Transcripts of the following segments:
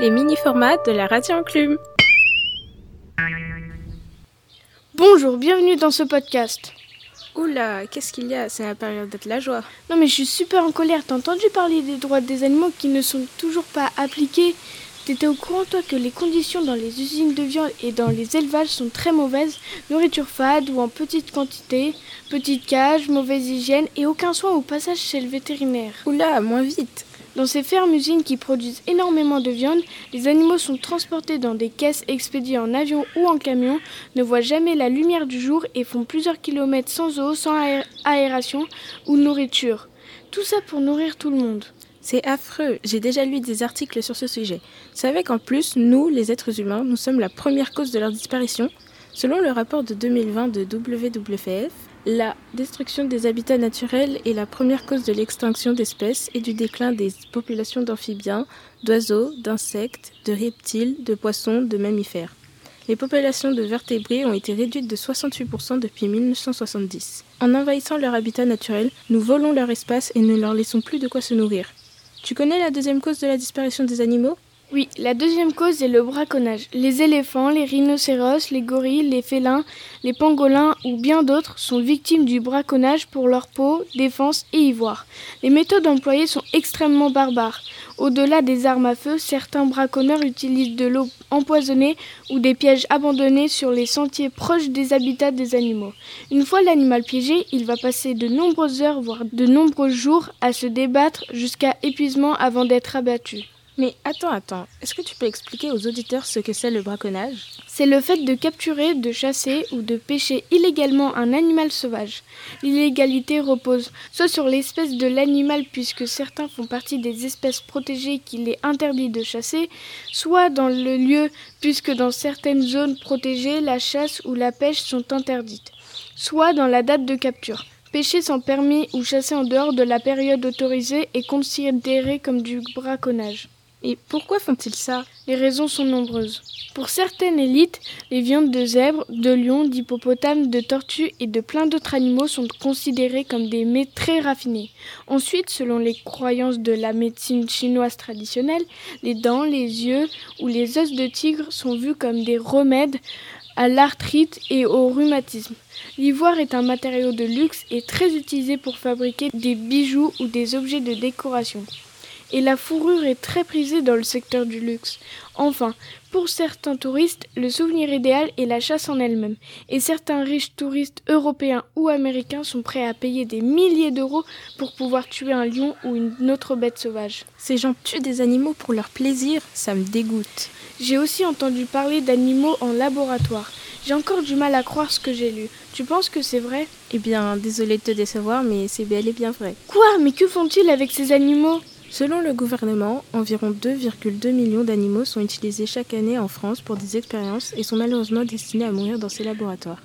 les mini-formats de la radio enclume. Bonjour, bienvenue dans ce podcast. Oula, qu'est-ce qu'il y a? C'est la période d'être la joie. Non mais je suis super en colère, t'as entendu parler des droits des animaux qui ne sont toujours pas appliqués? T'étais au courant toi que les conditions dans les usines de viande et dans les élevages sont très mauvaises? Nourriture fade ou en petite quantité, petite cage, mauvaise hygiène et aucun soin au passage chez le vétérinaire. Oula, moins vite Dans ces fermes-usines qui produisent énormément de viande, les animaux sont transportés dans des caisses expédiées en avion ou en camion, ne voient jamais la lumière du jour et font plusieurs kilomètres sans eau, sans aé- aération ou nourriture. Tout ça pour nourrir tout le monde. C'est affreux, j'ai déjà lu des articles sur ce sujet. Tu savais qu'en plus, nous, les êtres humains, nous sommes la première cause de leur disparition Selon le rapport de 2020 de WWF, la destruction des habitats naturels est la première cause de l'extinction d'espèces et du déclin des populations d'amphibiens, d'oiseaux, d'insectes, de reptiles, de poissons, de mammifères. Les populations de vertébrés ont été réduites de 68% depuis 1970. En envahissant leur habitat naturel, nous volons leur espace et ne leur laissons plus de quoi se nourrir. Tu connais la deuxième cause de la disparition des animaux? Oui, la deuxième cause est le braconnage. Les éléphants, les rhinocéros, les gorilles, les félins, les pangolins ou bien d'autres sont victimes du braconnage pour leur peau, défense et ivoire. Les méthodes employées sont extrêmement barbares. Au-delà des armes à feu, certains braconneurs utilisent de l'eau empoisonnée ou des pièges abandonnés sur les sentiers proches des habitats des animaux. Une fois l'animal piégé, il va passer de nombreuses heures, voire de nombreux jours, à se débattre jusqu'à épuisement avant d'être abattu. Mais attends, attends, est-ce que tu peux expliquer aux auditeurs ce que c'est le braconnage? C'est le fait de capturer, de chasser ou de pêcher illégalement un animal sauvage. L'illégalité repose soit sur l'espèce de l'animal puisque certains font partie des espèces protégées qu'il est interdit de chasser, soit dans le lieu puisque dans certaines zones protégées la chasse ou la pêche sont interdites, soit dans la date de capture. Pêcher sans permis ou chasser en dehors de la période autorisée est considéré comme du braconnage. Et pourquoi font-ils ça? Les raisons sont nombreuses. Pour certaines élites, les viandes de zèbres, de lions, d'hippopotames, de tortues et de plein d'autres animaux sont considérées comme des mets très raffinés. Ensuite, selon les croyances de la médecine chinoise traditionnelle, les dents, les yeux ou les os de tigre sont vus comme des remèdes à l'arthrite et au rhumatisme. L'ivoire est un matériau de luxe et très utilisé pour fabriquer des bijoux ou des objets de décoration et la fourrure est très prisée dans le secteur du luxe. Enfin, pour certains touristes, le souvenir idéal est la chasse en elle-même, et certains riches touristes européens ou américains sont prêts à payer des milliers d'euros pour pouvoir tuer un lion ou une autre bête sauvage. Ces gens tuent des animaux pour leur plaisir, ça me dégoûte. J'ai aussi entendu parler d'animaux en laboratoire. J'ai encore du mal à croire ce que j'ai lu. Tu penses que c'est vrai? Eh bien, désolé de te décevoir, mais c'est bel et bien vrai. Quoi? Mais que font-ils avec ces animaux? Selon le gouvernement, environ 2,2 millions d'animaux sont utilisés chaque année en France pour des expériences et sont malheureusement destinés à mourir dans ces laboratoires.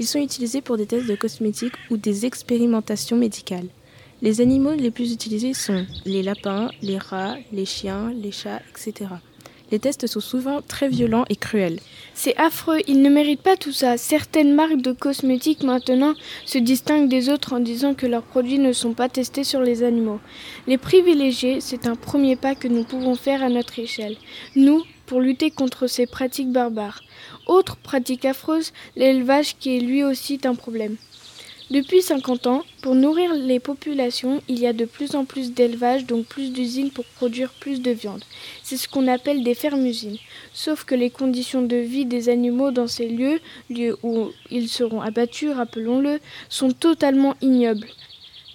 Ils sont utilisés pour des tests de cosmétiques ou des expérimentations médicales. Les animaux les plus utilisés sont les lapins, les rats, les chiens, les chats, etc. Les tests sont souvent très violents et cruels. C'est affreux, ils ne méritent pas tout ça. Certaines marques de cosmétiques maintenant se distinguent des autres en disant que leurs produits ne sont pas testés sur les animaux. Les privilégier, c'est un premier pas que nous pouvons faire à notre échelle. Nous, pour lutter contre ces pratiques barbares. Autre pratique affreuse, l'élevage qui est lui aussi un problème. Depuis 50 ans, pour nourrir les populations, il y a de plus en plus d'élevage, donc plus d'usines pour produire plus de viande. C'est ce qu'on appelle des fermes-usines. Sauf que les conditions de vie des animaux dans ces lieux, lieux où ils seront abattus, rappelons-le, sont totalement ignobles.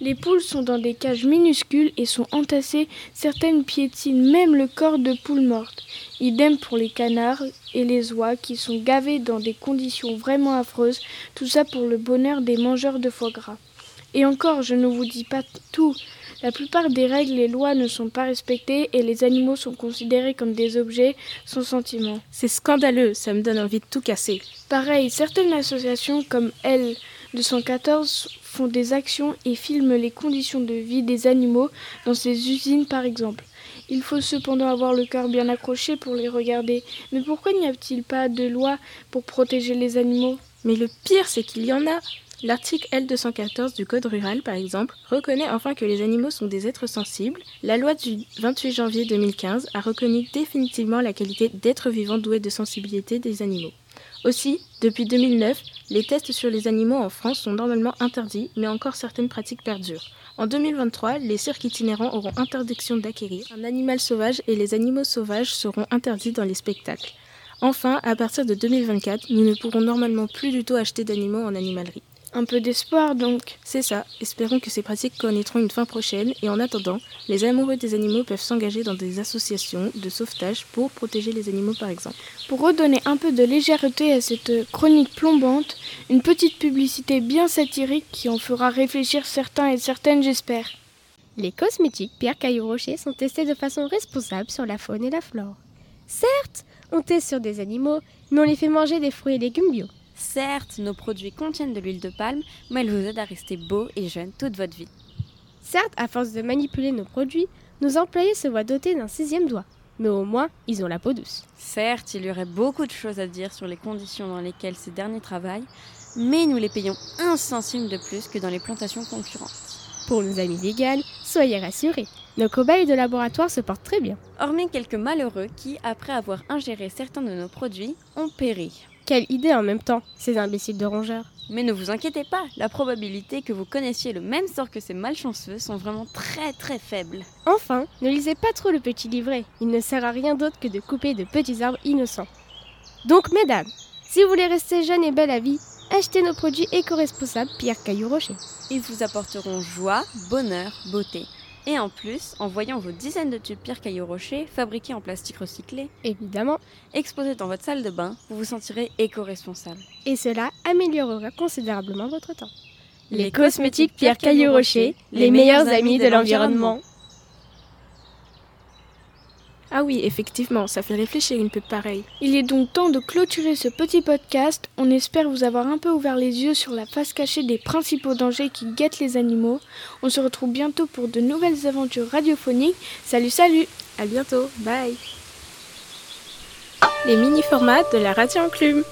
Les poules sont dans des cages minuscules et sont entassées, certaines piétinent même le corps de poules mortes. Idem pour les canards et les oies qui sont gavés dans des conditions vraiment affreuses, tout ça pour le bonheur des mangeurs de foie gras. Et encore, je ne vous dis pas tout. La plupart des règles et lois ne sont pas respectées et les animaux sont considérés comme des objets sans sentiment. C'est scandaleux, ça me donne envie de tout casser. Pareil, certaines associations comme L 214 font des actions et filment les conditions de vie des animaux dans ces usines par exemple. Il faut cependant avoir le cœur bien accroché pour les regarder. Mais pourquoi n'y a-t-il pas de loi pour protéger les animaux? Mais le pire, c'est qu'il y en a. L'article L214 du Code rural, par exemple, reconnaît enfin que les animaux sont des êtres sensibles. La loi du 28 janvier 2015 a reconnu définitivement la qualité d'être vivant doué de sensibilité des animaux. Aussi, depuis 2009, les tests sur les animaux en France sont normalement interdits, mais encore certaines pratiques perdurent. En 2023, les cirques itinérants auront interdiction d'acquérir un animal sauvage et les animaux sauvages seront interdits dans les spectacles. Enfin, à partir de 2024, nous ne pourrons normalement plus du tout acheter d'animaux en animalerie. Un peu d'espoir donc. C'est ça, espérons que ces pratiques connaîtront une fin prochaine et en attendant, les amoureux des animaux peuvent s'engager dans des associations de sauvetage pour protéger les animaux par exemple. Pour redonner un peu de légèreté à cette chronique plombante, une petite publicité bien satirique qui en fera réfléchir certains et certaines j'espère. Les cosmétiques Pierre Caillou Rocher sont testés de façon responsable sur la faune et la flore. Certes, on teste sur des animaux, mais on les fait manger des fruits et légumes bio. Certes, nos produits contiennent de l'huile de palme, mais elle vous aide à rester beau et jeune toute votre vie. Certes, à force de manipuler nos produits, nos employés se voient dotés d'un sixième doigt. Mais au moins, ils ont la peau douce. Certes, il y aurait beaucoup de choses à dire sur les conditions dans lesquelles ces derniers travaillent, mais nous les payons un centime de plus que dans les plantations concurrentes. Pour nos amis véganes, soyez rassurés, nos cobayes de laboratoire se portent très bien. Hormis quelques malheureux qui, après avoir ingéré certains de nos produits, ont péri. Quelle idée en même temps, ces imbéciles de rongeurs. Mais ne vous inquiétez pas, la probabilité que vous connaissiez le même sort que ces malchanceux sont vraiment très très faibles. Enfin, ne lisez pas trop le petit livret, il ne sert à rien d'autre que de couper de petits arbres innocents. Donc mesdames, si vous voulez rester jeune et belle à vie, achetez nos produits éco-responsables Pierre Caillou Rocher. Ils vous apporteront joie, bonheur, beauté. Et en plus, en voyant vos dizaines de tubes Pierre Caillou Rocher fabriqués en plastique recyclé, évidemment, exposés dans votre salle de bain, vous vous sentirez éco-responsable. Et cela améliorera considérablement votre temps. Les, cosmétiques Pierre Caillou Rocher, les meilleurs amis de l'environnement. Ah oui, effectivement, ça fait réfléchir une peu pareil. Il est donc temps de clôturer ce petit podcast. On espère vous avoir un peu ouvert les yeux sur la face cachée des principaux dangers qui guettent les animaux. On se retrouve bientôt pour de nouvelles aventures radiophoniques. Salut, salut À bientôt, bye Les mini-formats de la radio enclume